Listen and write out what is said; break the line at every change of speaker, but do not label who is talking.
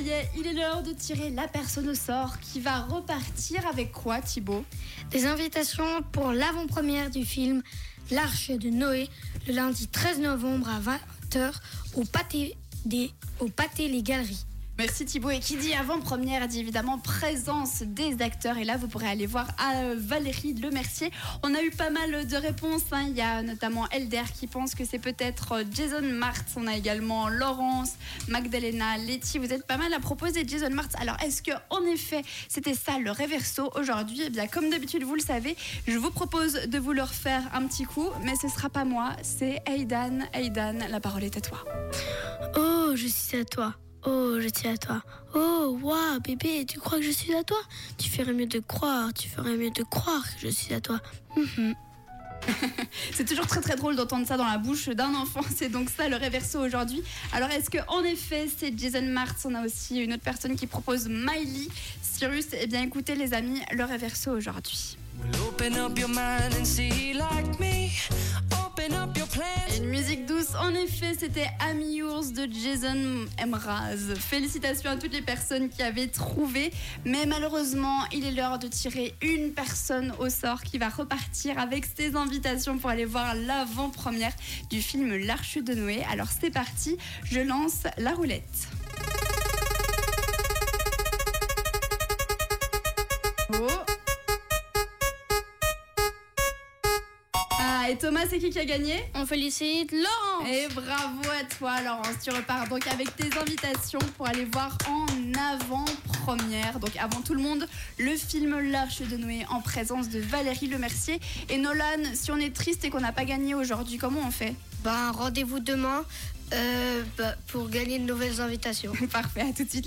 Il est l'heure de tirer la personne au sort qui va repartir avec quoi, Thibaut?
Des invitations pour l'avant-première du film L'Arche de Noé le lundi 13 novembre à 20h au Pâté, des, au Pâté Les Galeries.
Merci Thibaut. Et qui dit avant-première dit évidemment présence des acteurs. Et là, vous pourrez aller voir à Valérie Lemercier. On a eu pas mal de réponses. hein. Il y a notamment Elder qui pense que c'est peut-être Jason Martz. On a également Laurence, Magdalena, Letty. Vous êtes pas mal à proposer Jason Martz. Alors, est-ce que en effet, c'était ça le réverso aujourd'hui? Eh bien, comme d'habitude, vous le savez, je vous propose de vous le refaire un petit coup. Mais ce sera pas moi, c'est Aidan. Aidan, la parole est à toi.
Oh, je suis à toi. Oh, je suis à toi. Oh, waouh, bébé, tu crois que je suis à toi? Tu ferais mieux de croire, tu ferais mieux de croire que je suis à toi. Mhm.
C'est toujours très très drôle d'entendre ça dans la bouche d'un enfant. C'est donc ça le réverso aujourd'hui. Alors est-ce que en effet c'est Jason Martz On a aussi une autre personne qui propose Miley Cyrus. Eh bien écoutez les amis, le réverso aujourd'hui.
Well,
Une musique douce, en effet, c'était Ami Yours de Jason Mraz. Félicitations à toutes les personnes qui avaient trouvé, mais malheureusement, il est l'heure de tirer une personne au sort qui va repartir avec ses invitations pour aller voir l'avant-première du film L'Arche de Noé. Alors c'est parti, je lance la roulette. Oh. Ah, et Thomas, c'est qui qui a gagné
On félicite Laurent
et bravo à toi, Laurence. Tu repars donc avec tes invitations pour aller voir en avant-première, donc avant tout le monde, le film L'Arche de Noé en présence de Valérie Lemercier. Et Nolan, si on est triste et qu'on n'a pas gagné aujourd'hui, comment on fait
Ben, rendez-vous demain euh, bah, pour gagner de nouvelles invitations.
Parfait, à tout de suite les